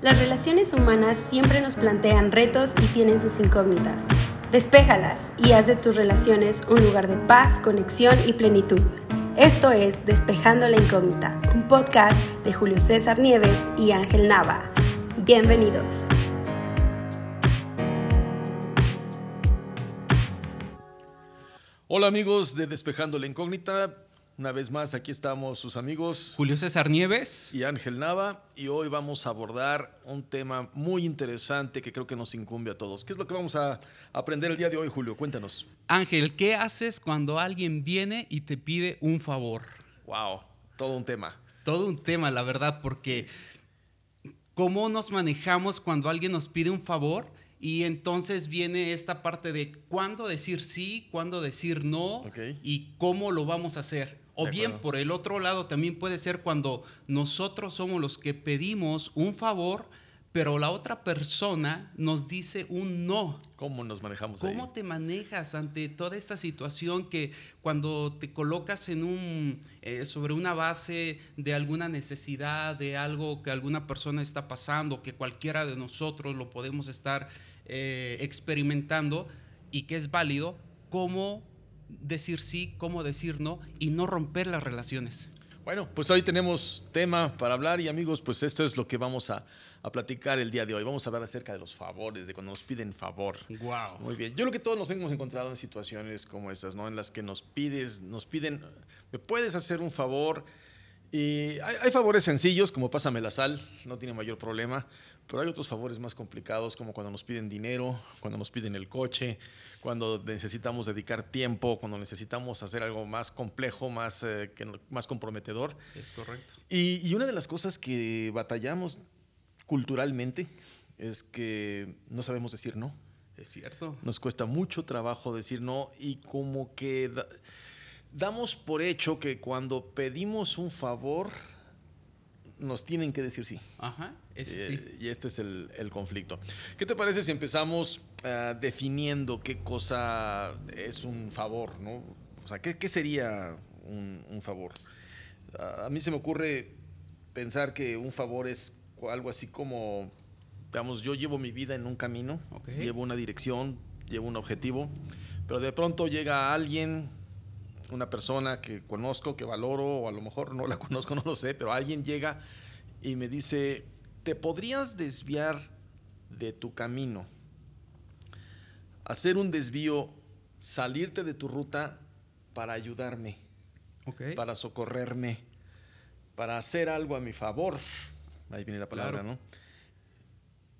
Las relaciones humanas siempre nos plantean retos y tienen sus incógnitas. Despéjalas y haz de tus relaciones un lugar de paz, conexión y plenitud. Esto es Despejando la Incógnita, un podcast de Julio César Nieves y Ángel Nava. Bienvenidos. Hola amigos de Despejando la Incógnita. Una vez más, aquí estamos sus amigos Julio César Nieves. y Ángel Nava y hoy vamos a abordar un tema muy interesante que creo que nos incumbe a todos. ¿Qué es lo que vamos a aprender el día de hoy, Julio? Cuéntanos. Ángel, ¿qué haces cuando alguien viene y te pide un favor? Wow, todo un tema. Todo un tema, la verdad, porque cómo nos manejamos cuando alguien nos pide un favor y entonces viene esta parte de cuándo decir sí, cuándo decir no y cómo lo vamos a hacer. O De bien, acuerdo. por el otro lado, también puede ser cuando nosotros somos los que pedimos un favor, pero la otra persona nos dice un no. ¿Cómo nos manejamos ahí? ¿Cómo te manejas ante toda esta situación que cuando te colocas en un, eh, sobre una base de alguna necesidad, de algo que alguna persona está pasando, que cualquiera de nosotros lo podemos estar eh, experimentando y que es válido, cómo decir sí, cómo decir no y no romper las relaciones? Bueno, pues hoy tenemos tema para hablar y amigos, pues esto es lo que vamos a, a platicar el día de hoy. Vamos a hablar acerca de los favores, de cuando nos piden favor. Wow. Muy bien. Yo creo que todos nos hemos encontrado en situaciones como estas, ¿no? En las que nos pides, nos piden, ¿me puedes hacer un favor? Y hay, hay favores sencillos, como pásame la sal, no tiene mayor problema, pero hay otros favores más complicados, como cuando nos piden dinero, cuando nos piden el coche, cuando necesitamos dedicar tiempo, cuando necesitamos hacer algo más complejo, más, eh, que más comprometedor. Es correcto. Y, y una de las cosas que batallamos culturalmente es que no sabemos decir no. Es cierto. Nos cuesta mucho trabajo decir no y como que da- damos por hecho que cuando pedimos un favor nos tienen que decir sí. Ajá, ese Eh, sí. Y este es el, el conflicto. ¿Qué te parece si empezamos ah, definiendo qué cosa es un favor? ¿no? O sea, ¿qué, qué sería un, un favor? A mí se me ocurre pensar que un favor es algo así como, digamos, yo llevo mi vida en un camino, llevo una dirección, llevo un objetivo, pero de pronto llega alguien, una persona que conozco, que valoro, o a lo mejor no la conozco, no lo sé, pero alguien llega y me dice, ¿te podrías desviar de tu camino? Hacer un desvío, salirte de tu ruta para ayudarme, para socorrerme, para hacer algo a mi favor. Ahí viene la palabra, Claro. ¿no?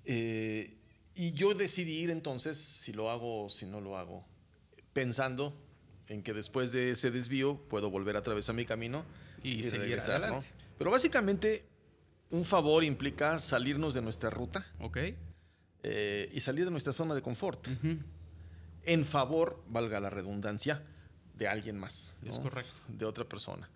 Eh, y yo decidí ir entonces si lo hago o si no lo hago, pensando en que después de ese desvío puedo volver a atravesar mi camino Y seguir regresar, ¿no? adelante. Pero básicamente un favor implica salirnos de nuestra ruta Ok. eh, y salir de nuestra zona de confort Ujú. en favor, valga la redundancia, de alguien más. Es ¿no? correcto. De otra persona.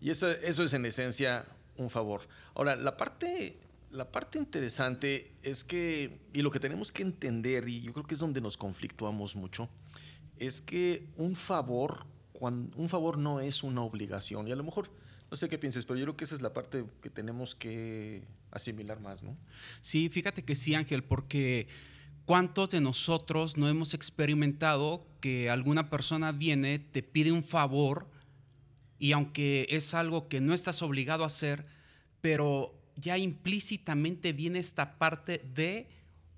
Y eso, eso es en esencia un favor. Ahora, la parte, la parte interesante es que, y lo que tenemos que entender, y yo creo que es donde nos conflictuamos mucho, es que un favor, cuan- un favor no es una obligación. Y a lo mejor, no sé qué pienses, pero yo creo que esa es la parte que tenemos que asimilar más, ¿no? Sí, fíjate que sí, Ángel, porque ¿cuántos de nosotros no hemos experimentado que alguna persona viene, te pide un favor y aunque es algo que no estás obligado a hacer, pero ya implícitamente viene esta parte de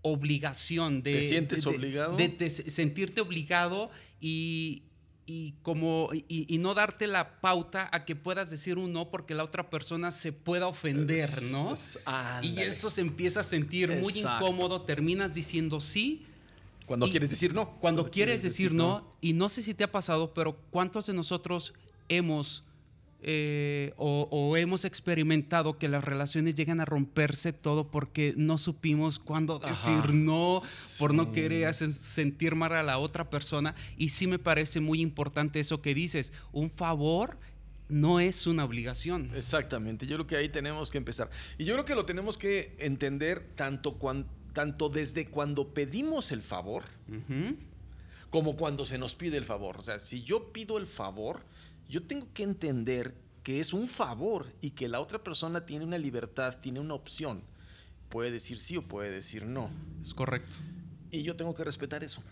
obligación, de... ¿Te sientes de- obligado? De, de se- sentirte obligado y, y como y, y no darte la pauta a que puedas decir un no porque la otra persona se pueda ofender, Es- ¿no? es- Y eso se empieza a sentir muy incómodo, terminas diciendo sí. Cuando y- quieres decir no. Cuando quieres decir no, y no sé si te ha pasado, pero ¿cuántos de nosotros hemos eh, o, o hemos experimentado que las relaciones llegan a romperse todo porque no supimos cuándo decir Ajá. no, por no querer sentir mal a la otra persona? Y sí me parece muy importante eso que dices, un favor no es una obligación. Exactamente, yo creo que ahí tenemos que empezar. Y yo creo que lo tenemos que entender tanto, cuan- tanto desde cuando pedimos el favor como cuando se nos pide el favor. O sea, si yo pido el favor, yo tengo que entender que es un favor y que la otra persona tiene una libertad, tiene una opción. puede decir sí o puede decir no. Es correcto. Y yo tengo que respetar eso.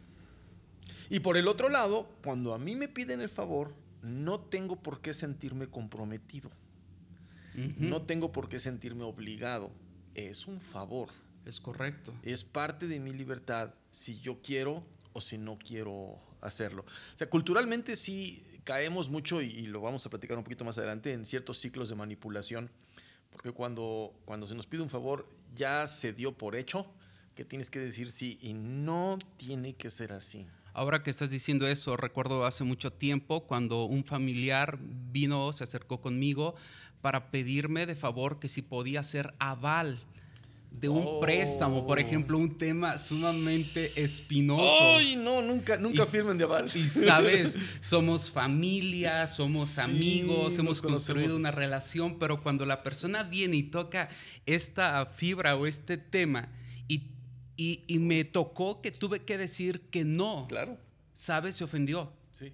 Y por el otro lado, cuando a mí me piden el favor, no tengo por qué sentirme comprometido. No tengo por qué sentirme obligado. Es un favor. Es correcto. Es parte de mi libertad si yo quiero o si no quiero hacerlo. O sea, culturalmente sí caemos mucho, y, lo vamos a platicar un poquito más adelante, en ciertos ciclos de manipulación, porque cuando, cuando se nos pide un favor ya se dio por hecho que tienes que decir sí y no tiene que ser así. Ahora que estás diciendo eso, recuerdo hace mucho tiempo cuando un familiar vino, se acercó conmigo para pedirme de favor que si podía ser aval de un préstamo, por oh. ejemplo, un tema sumamente espinoso. ¡Ay, no! Nunca, nunca firmen de aval. Y sabes, somos familia, somos amigos, hemos construido una relación, pero cuando la persona viene y toca esta fibra o este tema y, y, me tocó que tuve que decir que no. Claro. ¿Sabes? Se ofendió. Sí.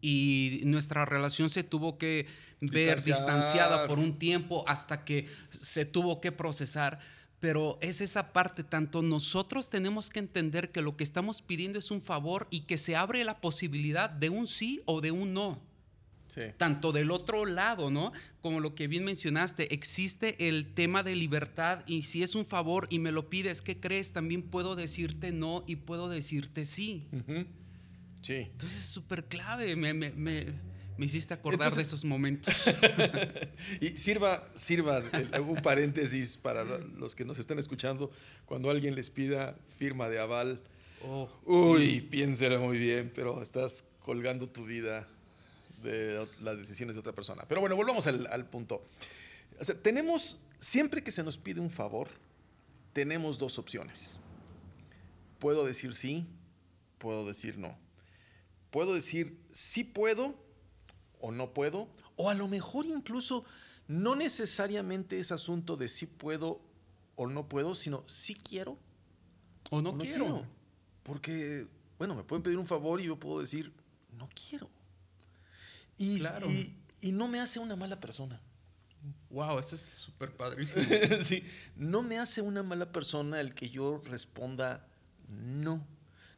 Y nuestra relación se tuvo que ver distanciada por un tiempo hasta que se tuvo que procesar pero es esa parte, tanto nosotros tenemos que entender que lo que estamos pidiendo es un favor y que se abre la posibilidad de un sí o de un no. Sí. Tanto del otro lado, ¿no? Como lo que bien mencionaste, existe el tema de libertad y si es un favor y me lo pides, ¿qué crees? También puedo decirte no y puedo decirte sí. Sí. Entonces es súper clave, me, me, me hiciste acordar de esos momentos. y sirva, sirva un paréntesis para los que nos están escuchando. Cuando alguien les pida firma de aval, oh, uy, piénselo muy bien, pero estás colgando tu vida de las decisiones de otra persona. Pero bueno, volvamos al, punto. tenemos, siempre que se nos pide un favor, tenemos dos opciones. Puedo decir sí, puedo decir no. Puedo decir sí puedo o no puedo, o a lo mejor incluso no necesariamente es asunto de si puedo o no puedo, sino si quiero o no, quiero. Porque, bueno, me pueden pedir un favor y yo puedo decir, no quiero. Y, y, no me hace una mala persona. Wow, eso es súper padrísimo. sí, no me hace una mala persona el que yo responda no.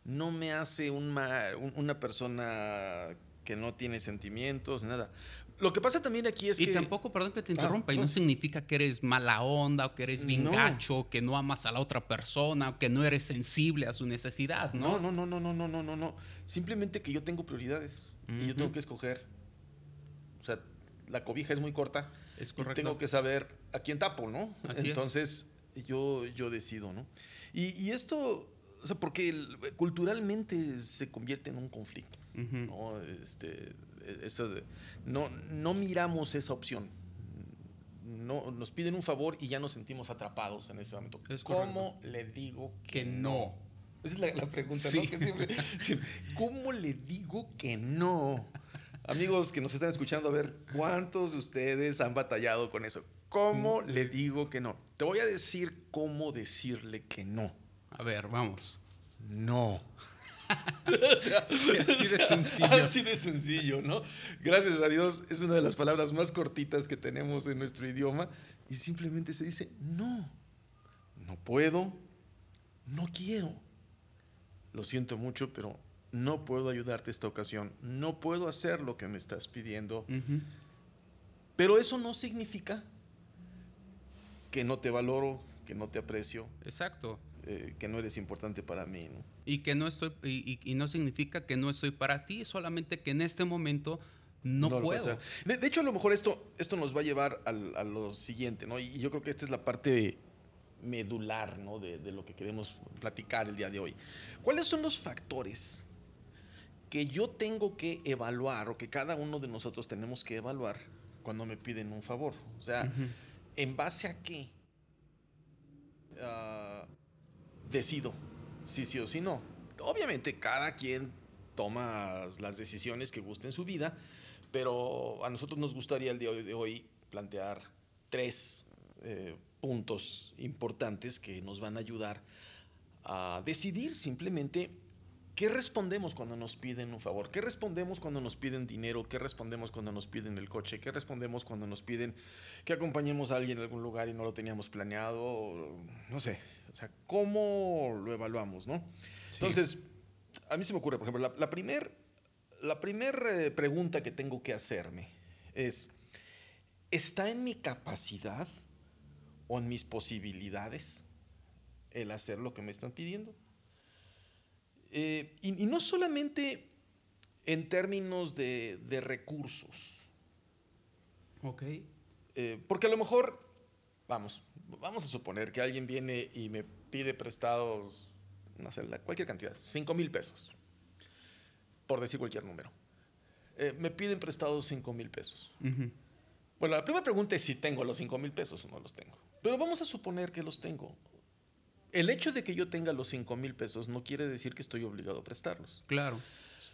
No me hace una persona que no tiene sentimientos, nada. Lo que pasa también aquí es que... Y tampoco, perdón que te interrumpa, y no, significa que eres mala onda o que eres bien gacho, que no amas a la otra persona o que no eres sensible a su necesidad, ¿no? No, no, no, no, no, no, no, no. Simplemente que yo tengo prioridades y yo tengo que escoger. O sea, la cobija es muy corta. Es correcto. tengo que saber a quién tapo, ¿no? Así Entonces, yo, yo decido, ¿no? Y, y esto, o sea, porque culturalmente se convierte en un conflicto. ¿no? Este, eso no, no miramos esa opción. No, nos piden un favor y ya nos sentimos atrapados en ese momento. ¿Cómo le digo que, no? Esa es la, pregunta, ¿no? ¿Cómo le digo que no? Amigos que nos están escuchando, a ver, ¿cuántos de ustedes han batallado con eso? ¿Cómo mm. le digo que no? Te voy a decir cómo decirle que no. A ver, vamos. No. así de sencillo. Así de sencillo, ¿no? Gracias a Dios es una de las palabras más cortitas que tenemos en nuestro idioma y simplemente se dice, no, no puedo, no quiero. Lo siento mucho, pero no puedo ayudarte esta ocasión, no puedo hacer lo que me estás pidiendo. Pero eso no significa que no te valoro, que no te aprecio. Exacto. Eh, que no eres importante para mí. ¿no? Y que no estoy, y, no significa que no estoy para ti, solamente que en este momento no, puedo. De, hecho, a lo mejor esto, esto nos va a llevar a lo siguiente, ¿no? Y yo creo que esta es la parte medular, ¿no? De, de lo que queremos platicar el día de hoy. ¿Cuáles son los factores que yo tengo que evaluar o que cada uno de nosotros tenemos que evaluar cuando me piden un favor? O sea, ¿en base a qué? Uh, decido si sí o si no. Obviamente cada quien toma las decisiones que guste en su vida, pero a nosotros nos gustaría el día de hoy plantear tres eh, puntos importantes que nos van a ayudar a decidir simplemente ¿Qué respondemos cuando nos piden un favor? ¿Qué respondemos cuando nos piden dinero? ¿Qué respondemos cuando nos piden el coche? ¿Qué respondemos cuando nos piden que acompañemos a alguien a algún lugar y no lo teníamos planeado? No sé. O sea, ¿cómo lo evaluamos, no? Entonces, a mí se me ocurre, por ejemplo, la, primera la primer, eh, pregunta que tengo que hacerme es, ¿está en mi capacidad o en mis posibilidades el hacer lo que me están pidiendo? Eh, y, no solamente en términos de, recursos. Ok. Eh, porque a lo mejor, vamos, vamos a suponer que alguien viene y me pide prestados, no sé, cualquier cantidad, 5 mil pesos, por decir cualquier número. Eh, me piden prestados 5 mil pesos. Bueno, la primera pregunta es si tengo los 5 mil pesos o no los tengo. Pero vamos a suponer que los tengo el hecho de que yo tenga los 5 mil pesos no quiere decir que estoy obligado a prestarlos. Claro,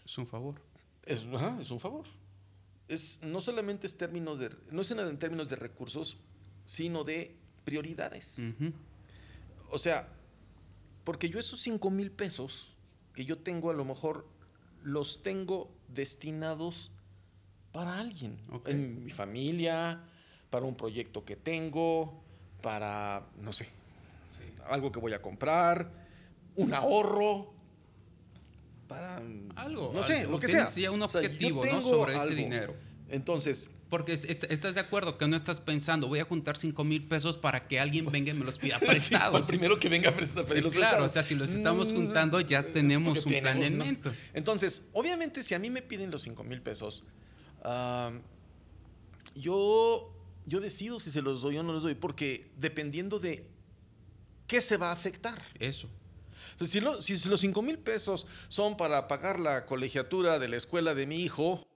es un favor. Es, es un favor. Es, no solamente es términos de, no es en términos de recursos, sino de prioridades. O sea, porque yo esos 5 mil pesos que yo tengo a lo mejor los tengo destinados para alguien, en mi familia, para un proyecto que tengo, para, no sé, algo que voy a comprar, un ahorro, para algo, no sé, lo que sea. un objetivo ¿no? sobre ese dinero. Entonces, porque estás de acuerdo que no estás pensando, voy a juntar 5 mil pesos para que alguien venga y me los pida prestados. el primero que venga a prestar, pedirlos Claro, o sea, si los estamos juntando ya tenemos un planeamiento. Entonces, obviamente, si a mí me piden los 5 mil pesos, yo, yo decido si se los doy o no los doy, porque dependiendo de ¿qué se va a afectar? Eso. si, si, los 5 mil pesos son para pagar la colegiatura de la escuela de mi hijo,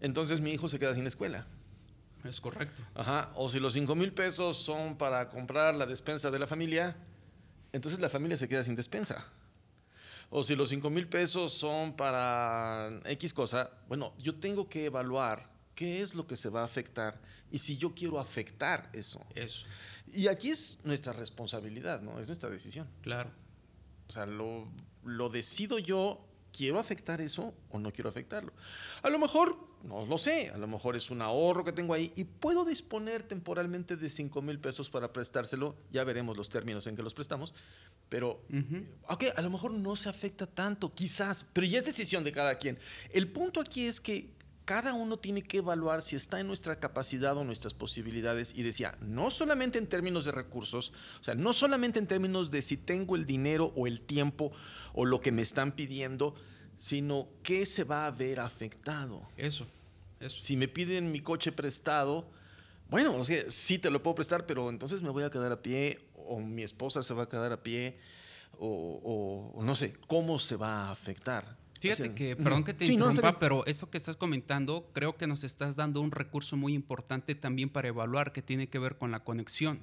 entonces mi hijo se queda sin escuela. Es correcto. Ajá. O si los 5 mil pesos son para comprar la despensa de la familia, entonces la familia se queda sin despensa. O si los 5 mil pesos son para X cosa, bueno, yo tengo que evaluar qué es lo que se va a afectar y si yo quiero afectar eso. Eso. Y aquí es nuestra responsabilidad, ¿no? Es nuestra decisión. Claro. O sea, lo, lo decido yo, ¿quiero afectar eso o no quiero afectarlo? A lo mejor, no lo sé, a lo mejor es un ahorro que tengo ahí y puedo disponer temporalmente de 5 mil pesos para prestárselo, ya veremos los términos en que los prestamos, pero, ok, a lo mejor no se afecta tanto, quizás, pero ya es decisión de cada quien. El punto aquí es que cada uno tiene que evaluar si está en nuestra capacidad o nuestras posibilidades y decía, no solamente en términos de recursos, o sea, no solamente en términos de si tengo el dinero o el tiempo o lo que me están pidiendo, sino qué se va a ver afectado. Eso, eso. Si me piden mi coche prestado, bueno, o sea, sí te lo puedo prestar, pero entonces me voy a quedar a pie o mi esposa se va a quedar a pie o, o no sé, cómo se va a afectar. Fíjate que, perdón que te interrumpa, pero esto que estás comentando, creo que nos estás dando un recurso muy importante también para evaluar que tiene que ver con la conexión.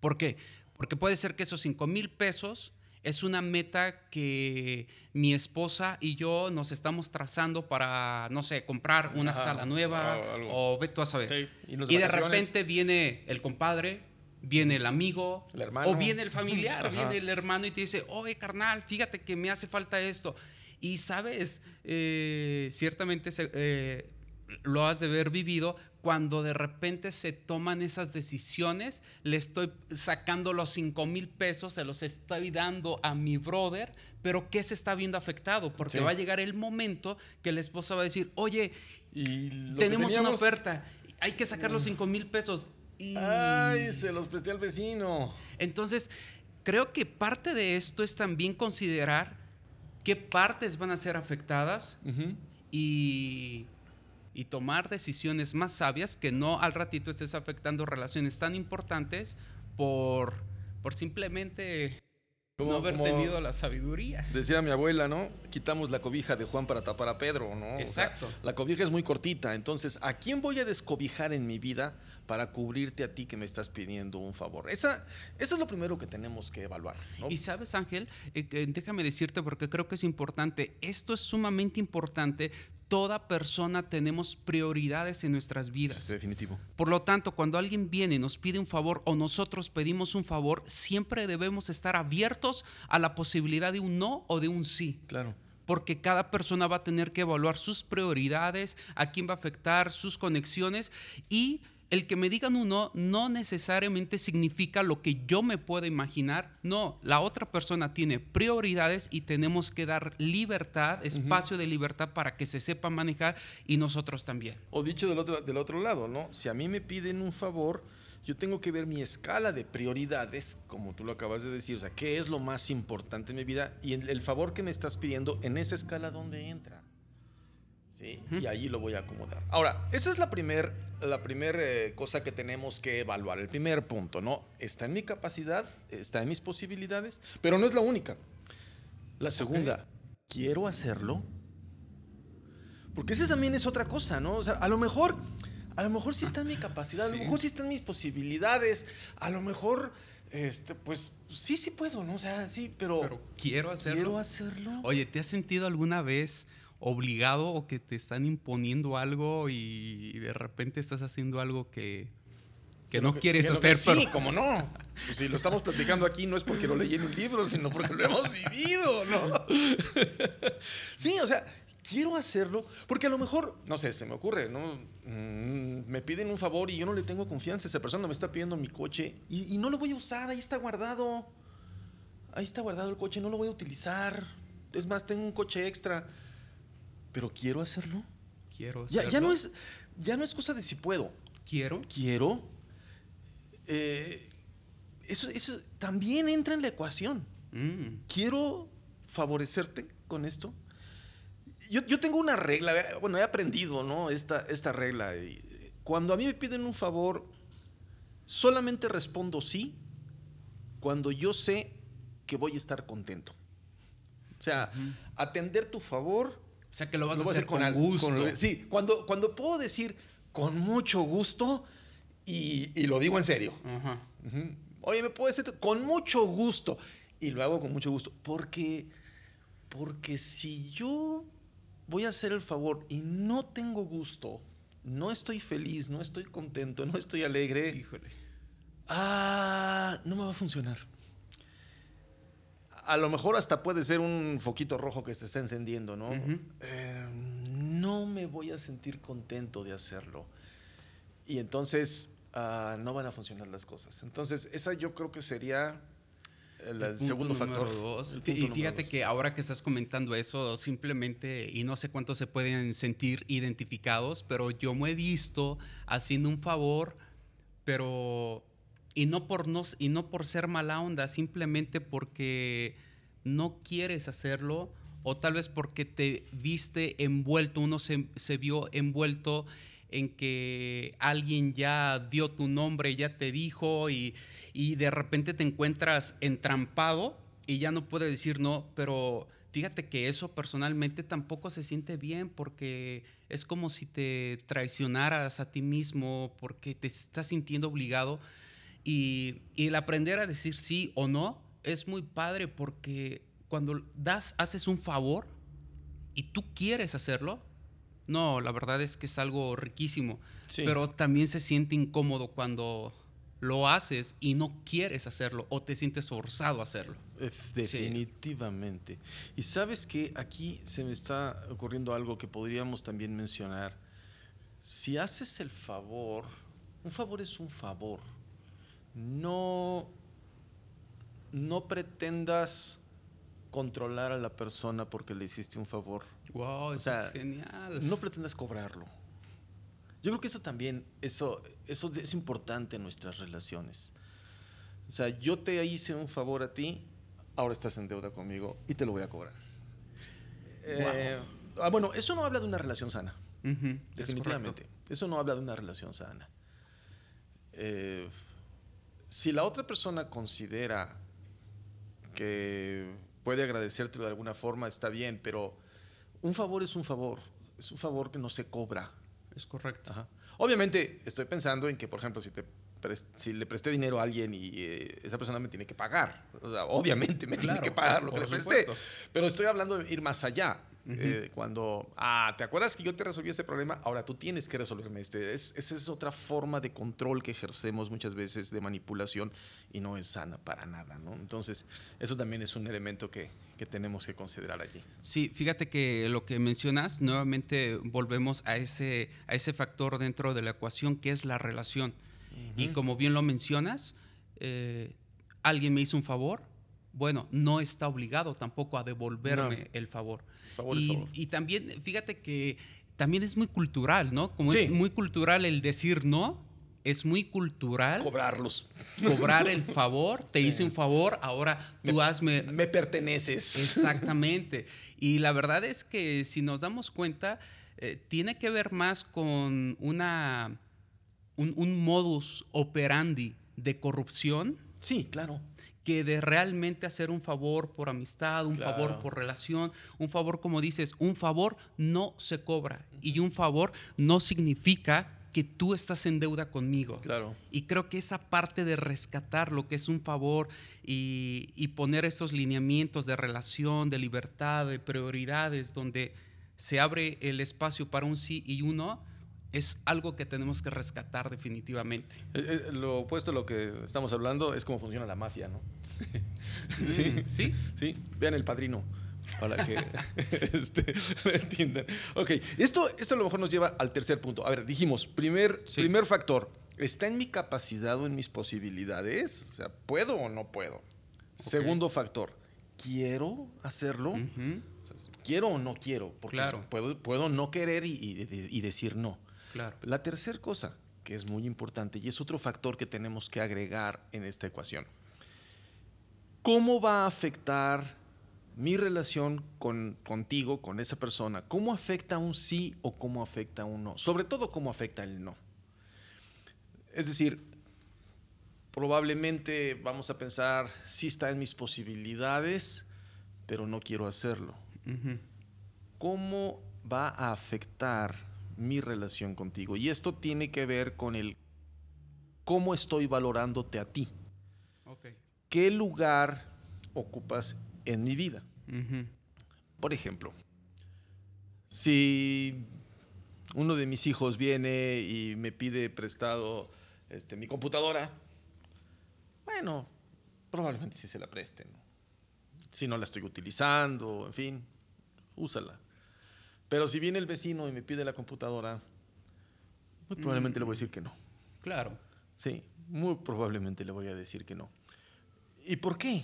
¿Por qué? Porque puede ser que esos 5 mil pesos es una meta que mi esposa y yo nos estamos trazando para, no sé, comprar una sala nueva o, ve tú a saber. y, de repente viene el compadre, viene el amigo, o viene el familiar, viene el hermano y te dice, oye, carnal, fíjate que me hace falta esto. Y sabes, eh, ciertamente eh, lo has de haber vivido cuando de repente se toman esas decisiones, le estoy sacando los 5 mil pesos, se los estoy dando a mi brother, pero ¿qué se está viendo afectado? Porque va a llegar el momento que la esposa va a decir, oye, tenemos una oferta, hay que sacar los 5 mil pesos. Y... Ay, se los presté al vecino. Entonces, creo que parte de esto es también considerar qué partes van a ser afectadas y, y, tomar decisiones más sabias que no al ratito estés afectando relaciones tan importantes por, por simplemente no haber tenido la sabiduría. Decía mi abuela, ¿no? Quitamos la cobija de Juan para tapar a Pedro, ¿no? Exacto. la cobija es muy cortita, entonces, ¿a quién voy a descobijar en mi vida para cubrirte a ti que me estás pidiendo un favor? Esa, eso es lo primero que tenemos que evaluar. Y sabes, Ángel, eh, déjame decirte porque creo que es importante, esto es sumamente importante toda persona tenemos prioridades en nuestras vidas. Es definitivo. Por lo tanto, cuando alguien viene y nos pide un favor o nosotros pedimos un favor, siempre debemos estar abiertos a la posibilidad de un no o de un sí. Claro. Porque cada persona va a tener que evaluar sus prioridades, a quién va a afectar, sus conexiones y el que me digan uno no necesariamente significa lo que yo me puedo imaginar. No, la otra persona tiene prioridades y tenemos que dar libertad, espacio de libertad para que se sepa manejar y nosotros también. O dicho del otro, del otro lado, ¿no? Si a mí me piden un favor, yo tengo que ver mi escala de prioridades, como tú lo acabas de decir, o sea, qué es lo más importante en mi vida y el, el favor que me estás pidiendo en esa escala, ¿dónde entra? ¿Sí? Y ahí lo voy a acomodar. Ahora, esa es la primera la primer, eh, cosa que tenemos que evaluar, el primer punto, ¿no? Está en mi capacidad, está en mis posibilidades, pero no es la única. La segunda, ¿quiero hacerlo? Porque esa también es otra cosa, ¿no? O sea, a lo mejor, a lo mejor sí está en mi capacidad, a lo mejor sí están mis posibilidades, a lo mejor, este, pues sí, sí puedo, ¿no? O sea, sí, pero... Pero quiero hacerlo. ¿Quiero hacerlo? Oye, ¿te has sentido alguna vez obligado o que te están imponiendo algo y de repente estás haciendo algo que, que no quieres hacer. Sí, como no. Pues si lo estamos platicando aquí no es porque lo leí en un libro, sino porque lo hemos vivido, ¿no? sí, o sea, quiero hacerlo porque a lo mejor, no sé, se me ocurre, ¿no? Mm, me piden un favor y yo no le tengo confianza. Esa persona me está pidiendo mi coche y, y no lo voy a usar, ahí está guardado. Ahí está guardado el coche, no lo voy a utilizar. Es más, tengo un coche extra pero quiero hacerlo. Quiero hacerlo. Ya, ya, no, es, ya no es cosa de si puedo. Quiero. Quiero. Eh, eso, eso también entra en la ecuación. Mm. Quiero favorecerte con esto. Yo, yo, tengo una regla, bueno, he aprendido, ¿no? Esta, esta regla. Cuando a mí me piden un favor, solamente respondo sí cuando yo sé que voy a estar contento. O sea, atender tu favor o sea, que lo vas a hacer, con, gusto. sí, cuando, cuando puedo decir con mucho gusto y, lo digo en serio. Oye, me puedo decir con mucho gusto y lo hago con mucho gusto. Porque, porque si yo voy a hacer el favor y no tengo gusto, no estoy feliz, no estoy contento, no estoy alegre. Híjole. Ah, no me va a funcionar a lo mejor hasta puede ser un foquito rojo que se está encendiendo, ¿no? Eh, no me voy a sentir contento de hacerlo. Y entonces ah, no van a funcionar las cosas. Entonces, esa yo creo que sería el, segundo factor. y fíjate que ahora que estás comentando eso, simplemente, y no sé cuántos se pueden sentir identificados, pero yo me he visto haciendo un favor, pero y no por, no, y no por ser mala onda, simplemente porque no quieres hacerlo o tal vez porque te viste envuelto, uno se, vio envuelto en que alguien ya dio tu nombre, ya te dijo y, y, de repente te encuentras entrampado y ya no puedes decir no, pero fíjate que eso personalmente tampoco se siente bien porque es como si te traicionaras a ti mismo porque te estás sintiendo obligado y, el aprender a decir sí o no es muy padre porque cuando das, haces un favor y tú quieres hacerlo, no, la verdad es que es algo riquísimo. Pero también se siente incómodo cuando lo haces y no quieres hacerlo o te sientes forzado a hacerlo. Definitivamente. Y sabes que aquí se me está ocurriendo algo que podríamos también mencionar. Si haces el favor, un favor es un favor no, no pretendas controlar a la persona porque le hiciste un favor. Wow, eso es genial. No pretendas cobrarlo. Yo creo que eso también, eso, eso es importante en nuestras relaciones. O sea, yo te hice un favor a ti, ahora estás en deuda conmigo y te lo voy a cobrar. Eh, ah, bueno, eso no habla de una relación sana. definitivamente. Eso no habla de una relación sana. Eh, si la otra persona considera que puede agradecértelo de alguna forma, está bien, pero un favor es un favor, es un favor que no se cobra. Es correcto. Obviamente estoy pensando en que, por ejemplo, si, te si le presté dinero a alguien y eh, esa persona me tiene que pagar, obviamente me tiene que pagar lo que le presté, pero estoy hablando de ir más allá. Eh, cuando, ah, ¿te acuerdas que yo te resolví este problema? Ahora tú tienes que resolverme este. Es, esa es otra forma de control que ejercemos muchas veces de manipulación y no es sana para nada, ¿no? Entonces, eso también es un elemento que, que tenemos que considerar allí. Sí, fíjate que lo que mencionas, nuevamente volvemos a ese, a ese factor dentro de la ecuación que es la relación. Y como bien lo mencionas, eh, alguien me hizo un favor, bueno, no está obligado tampoco a devolverme el favor. y, también, fíjate que también es muy cultural, ¿no? Como es muy cultural el decir no, es muy cultural. Cobrarlos. Cobrar el favor. Te hice un favor, ahora tú hazme. Me perteneces. Exactamente. Y la verdad es que si nos damos cuenta, eh, tiene que ver más con una, un modus operandi de corrupción. Sí, claro que de realmente hacer un favor por amistad, un favor por relación, un favor, como dices, un favor no se cobra y un favor no significa que tú estás en deuda conmigo. Claro. Y creo que esa parte de rescatar lo que es un favor y, y poner estos lineamientos de relación, de libertad, de prioridades, donde se abre el espacio para un sí y un no, es algo que tenemos que rescatar definitivamente. Eh, eh, lo opuesto a lo que estamos hablando es cómo funciona la mafia, ¿no? Sí, sí, sí. Vean el padrino para que este, entiendan. Ok, esto, esto a lo mejor nos lleva al tercer punto. A ver, dijimos, primer, primer factor, ¿está en mi capacidad o en mis posibilidades? O sea, ¿puedo o no puedo? Segundo factor, ¿quiero hacerlo? ¿Quiero o no quiero? Porque claro. puedo, puedo no querer y decir no. La tercera cosa, que es muy importante y es otro factor que tenemos que agregar en esta ecuación. ¿Cómo va a afectar mi relación con, contigo, con esa persona? ¿Cómo afecta un sí o cómo afecta un no? Sobre todo, ¿cómo afecta el no? Es decir, probablemente vamos a pensar, sí está en mis posibilidades, pero no quiero hacerlo. ¿Cómo va a afectar mi relación contigo. Y esto tiene que ver con el cómo estoy valorándote a ti. ¿Qué lugar ocupas en mi vida? Por ejemplo, si uno de mis hijos viene y me pide prestado este, mi computadora, bueno, probablemente sí se la presten. Si no la estoy utilizando, en fin, úsala. Pero si viene el vecino y me pide la computadora, muy probablemente le voy a decir que no. Claro. Sí, muy probablemente le voy a decir que no. ¿Y por qué?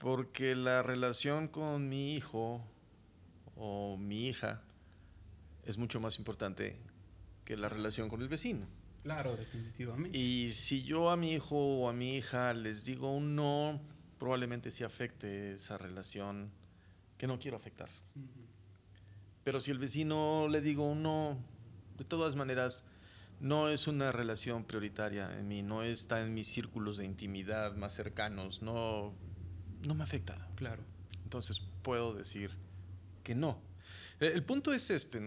Porque la relación con mi hijo o mi hija es mucho más importante que la relación con el vecino. Claro, definitivamente. Y si yo a mi hijo o a mi hija les digo un no, probablemente sí afecte esa relación que no quiero afectar. Pero si el vecino le digo no, de todas maneras, no es una relación prioritaria en mí, no está en mis círculos de intimidad más cercanos, no, no me afecta. Claro. Entonces puedo decir que no. El punto es este,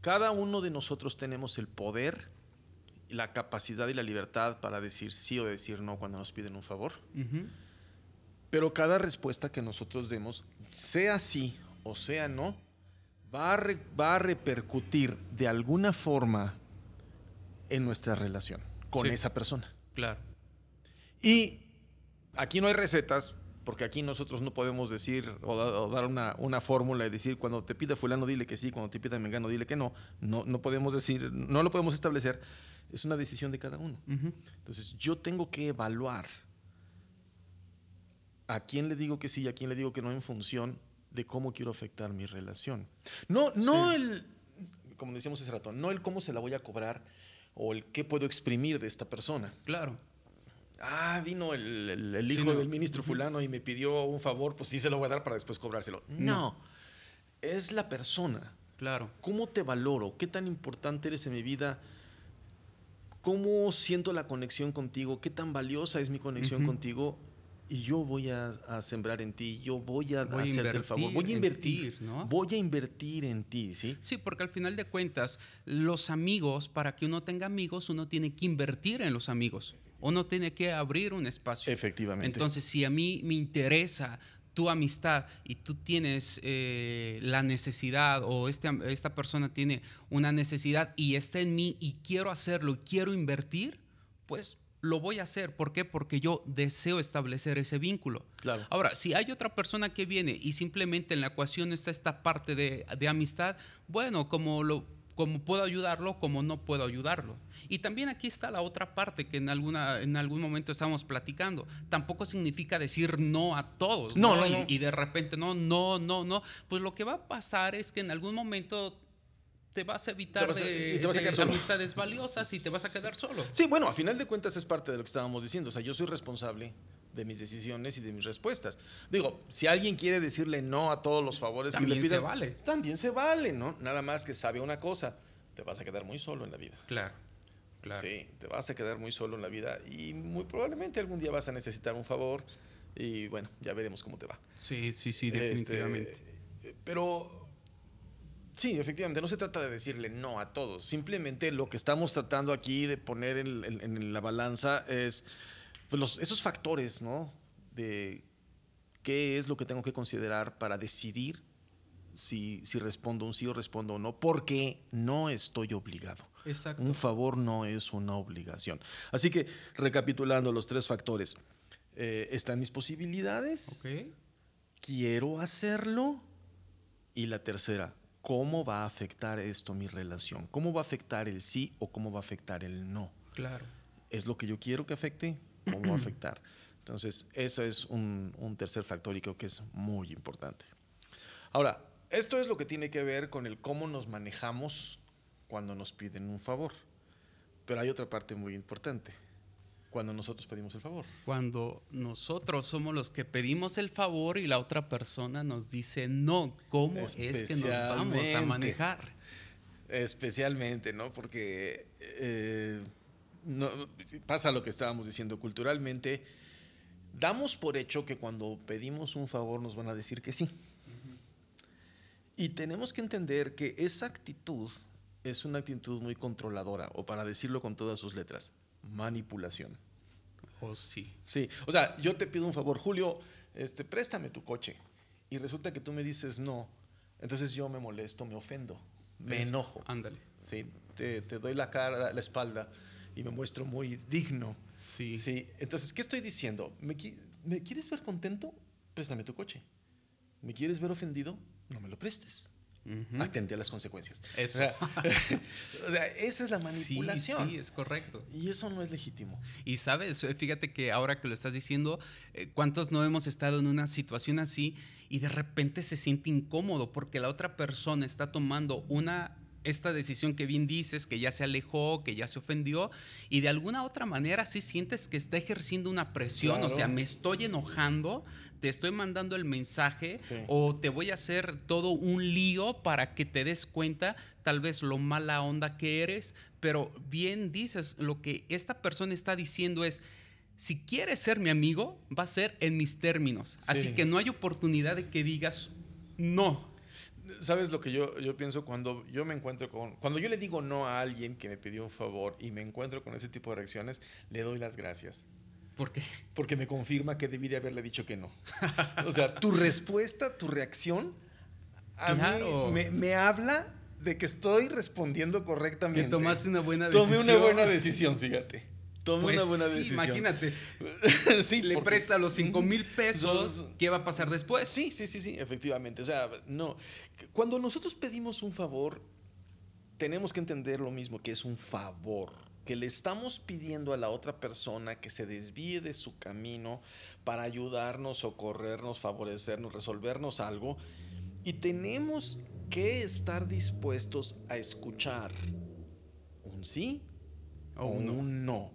cada uno de nosotros tenemos el poder, la capacidad y la libertad para decir sí o decir no cuando nos piden un favor. Pero cada respuesta que nosotros demos, sea sí o sea no, va a, repercutir de alguna forma en nuestra relación con esa persona. Claro. Y aquí no hay recetas, porque aquí nosotros no podemos decir o, dar una, fórmula y decir cuando te pide fulano dile que sí, cuando te pida mengano dile que no. No, no podemos decir, no lo podemos establecer. Es una decisión de cada uno. Entonces yo tengo que evaluar a quién le digo que sí y a quién le digo que no en función de cómo quiero afectar mi relación. No, no el, como decíamos hace rato, no el cómo se la voy a cobrar o el qué puedo exprimir de esta persona. Claro. Ah, vino el, hijo del ministro fulano y me pidió un favor, pues sí se lo voy a dar para después cobrárselo. No, es la persona. Claro. ¿Cómo te valoro? ¿Qué tan importante eres en mi vida? ¿Cómo siento la conexión contigo? ¿Qué tan valiosa es mi conexión contigo? Y yo voy a, sembrar en ti, yo voy a hacerte el favor, voy a invertir, ¿no? voy a invertir en ti, ¿sí? Sí, porque al final de cuentas, los amigos, para que uno tenga amigos, uno tiene que invertir en los amigos, uno tiene que abrir un espacio. Efectivamente. Entonces, si a mí me interesa tu amistad y tú tienes eh, la necesidad o este, esta persona tiene una necesidad y está en mí y quiero hacerlo y quiero invertir, pues lo voy a hacer. ¿Por qué? Porque yo deseo establecer ese vínculo. Claro. Ahora, si hay otra persona que viene y simplemente en la ecuación está esta parte de, de amistad, bueno, como lo como puedo ayudarlo, como no puedo ayudarlo. Y también aquí está la otra parte que en, alguna, en algún momento estamos platicando. Tampoco significa decir no a todos. No, ¿no? no, no. Y, y, de repente, no, no, no, no. Pues lo que va a pasar es que en algún momento te vas a evitar vas a, de, te vas a de amistades valiosas y te vas a quedar solo. Sí, bueno, a final de cuentas es parte de lo que estábamos diciendo. O sea, yo soy responsable de mis decisiones y de mis respuestas. Digo, si alguien quiere decirle no a todos los favores También que le piden, se vale. también se vale, ¿no? Nada más que sabe una cosa, te vas a quedar muy solo en la vida. Claro, claro. Sí, te vas a quedar muy solo en la vida y muy probablemente algún día vas a necesitar un favor y bueno, ya veremos cómo te va. Sí, sí, sí, Este, definitivamente. pero sí, efectivamente, no se trata de decirle no a todos. Simplemente lo que estamos tratando aquí de poner en, en- en la balanza es pues, los- esos factores, ¿no? De qué es lo que tengo que considerar para decidir si, si respondo un sí o respondo un no, porque no estoy obligado. Exacto. Un favor no es una obligación. Así que, recapitulando los tres factores, eh, están mis posibilidades, Ok. quiero hacerlo. Y la tercera, ¿cómo va a afectar esto mi relación? ¿Cómo va a afectar el sí o cómo va a afectar el no? Claro. ¿Es lo que yo quiero que afecte? ¿Cómo va a afectar? Entonces, eso es un, un tercer factor y creo que es muy importante. Ahora, esto es lo que tiene que ver con el cómo nos manejamos cuando nos piden un favor. Pero hay otra parte muy importante, cuando nosotros pedimos el favor. Cuando nosotros somos los que pedimos el favor y la otra persona nos dice no, ¿cómo es que nos vamos a manejar? Especialmente, ¿no? Porque eh, no- pasa lo que estábamos diciendo culturalmente. Damos por hecho que cuando pedimos un favor nos van a decir que sí. Y tenemos que entender que esa actitud es una actitud muy controladora, o para decirlo con todas sus letras, manipulación. Oh, sí. Sí, o sea, yo te pido un favor, Julio, este, préstame tu coche. Y resulta que tú me dices no. Entonces yo me molesto, me ofendo, me Eso. enojo. Ándale. Sí, te, te doy la cara, la espalda y me muestro muy digno. Sí. Sí, entonces, ¿qué estoy diciendo? ¿Me, qui- ¿me quieres ver contento? Préstame tu coche. ¿Me quieres ver ofendido? No me lo prestes. Atente a las consecuencias. Eso. O sea, o sea, esa es la manipulación. Sí, sí, es correcto. Y eso no es legítimo. Y sabes, Eh, fíjate que ahora que lo estás diciendo, eh, ¿cuántos no hemos estado en una situación así y de repente se siente incómodo porque la otra persona está tomando una esta decisión que bien dices, que ya se alejó, que ya se ofendió, y de alguna otra manera sí sientes que está ejerciendo una presión, o sea, me estoy enojando, te estoy mandando el mensaje, Sí. o te voy a hacer todo un lío para que te des cuenta tal vez lo mala onda que eres, pero bien dices, lo que esta persona está diciendo es, si quieres ser mi amigo, va a ser en mis términos. Así Sí. que no hay oportunidad de que digas no. ¿Sabes lo que yo, yo pienso cuando yo me encuentro con... Cuando yo le digo no a alguien que me pidió un favor y me encuentro con ese tipo de reacciones, le doy las gracias. Porque Porque me confirma que debí de haberle dicho que no. O sea, tu respuesta, tu reacción, a Claro. mí me, me habla de que estoy respondiendo correctamente. que tomaste una buena Tomé decisión. una buena decisión, fíjate. Pues una buena sí, decisión. imagínate, sí, le porque- presta los 5 mil pesos, Dos- ¿qué va a pasar después? Sí, sí, sí, sí, efectivamente. O sea, no. Cuando nosotros pedimos un favor, tenemos que entender lo mismo, que es un favor. Que le estamos pidiendo a la otra persona que se desvíe de su camino para ayudarnos, socorrernos, favorecernos, resolvernos algo. Y tenemos que estar dispuestos a escuchar un sí O o un no. un no.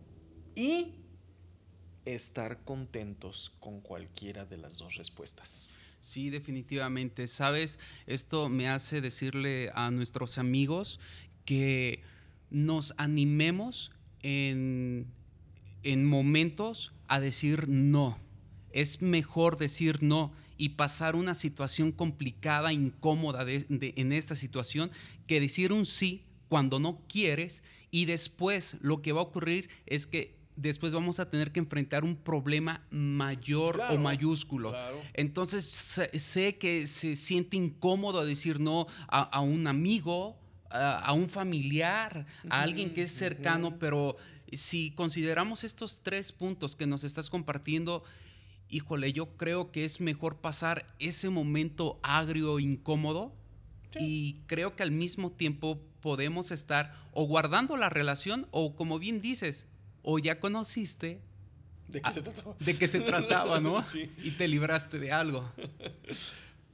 Y estar contentos con cualquiera de las dos respuestas. Sí, definitivamente. Sabes, esto me hace decirle a nuestros amigos que nos animemos en, en momentos a decir no. Es mejor decir no y pasar una situación complicada, incómoda en esta situación, que decir un sí cuando no quieres y después lo que va a ocurrir es que después vamos a tener que enfrentar un problema mayor Claro, o mayúsculo. claro. Entonces sé, que se siente incómodo decir no a, a un amigo, a, a un familiar, a alguien que es cercano, pero si consideramos estos tres puntos que nos estás compartiendo, híjole, yo creo que es mejor pasar ese momento agrio, incómodo, y creo que al mismo tiempo podemos estar o guardando la relación o como bien dices, o ya conociste ¿De qué se trataba? de qué se trataba, ¿no? Sí. Y te libraste de algo.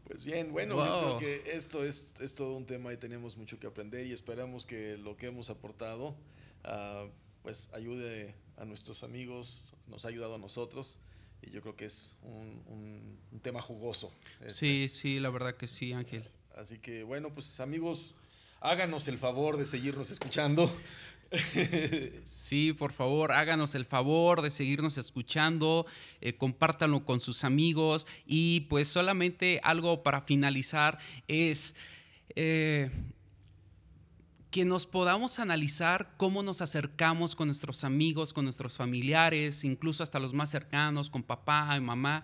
Pues bien, bueno, Wow. yo creo que esto es, es todo un tema y tenemos mucho que aprender y esperamos que lo que hemos aportado ah, pues ayude a nuestros amigos, nos ha ayudado a nosotros y yo creo que es un, un- un tema jugoso. este. Sí, sí, la verdad que sí, Ángel. Así que bueno, pues amigos, háganos el favor de seguirnos escuchando. Sí, por favor, háganos el favor de seguirnos escuchando, eh, compártanlo con sus amigos. Y pues solamente algo para finalizar es eh, que nos podamos analizar cómo nos acercamos con nuestros amigos, con nuestros familiares, incluso hasta los más cercanos, con papá y mamá,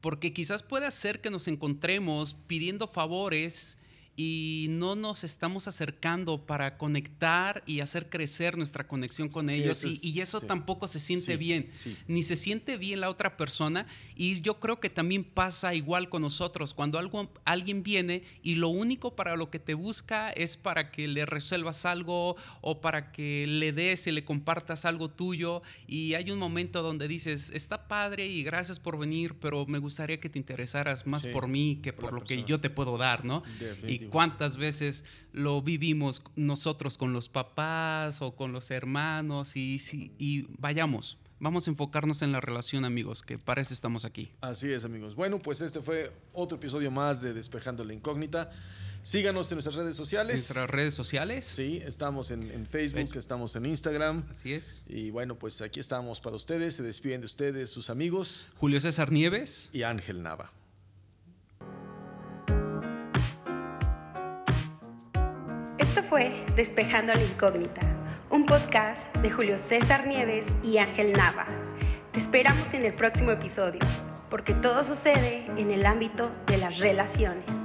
porque quizás puede ser que nos encontremos pidiendo favores y no nos estamos acercando para conectar y hacer crecer nuestra conexión con Sí, ellos eso y, es- y eso sí. tampoco se siente Sí, bien ni se siente bien la otra persona y yo creo que también pasa igual con nosotros cuando algo, alguien viene y lo único para lo que te busca es para que le resuelvas algo o para que le des y le compartas algo tuyo y hay un momento donde dices está padre y gracias por venir pero me gustaría que te interesaras más por mí que por lo que yo te puedo dar ¿no? Definitivo. cuántas veces lo vivimos nosotros con los papás o con los hermanos y, vayamos, vamos a enfocarnos en la relación amigos, que para eso estamos aquí. Así es, amigos. Bueno, pues este fue otro episodio más de Despejando la Incógnita. Síganos en nuestras redes sociales. Nuestras redes sociales, Sí, estamos en, en Facebook, Facebook. estamos en Instagram. así es. Y bueno, pues aquí estamos para ustedes. Se despiden de ustedes sus amigos Julio César Nieves. y Ángel Nava. Despejando la Incógnita, un podcast de Julio César Nieves y Ángel Nava. Te esperamos en el próximo episodio, porque todo sucede en el ámbito de las relaciones.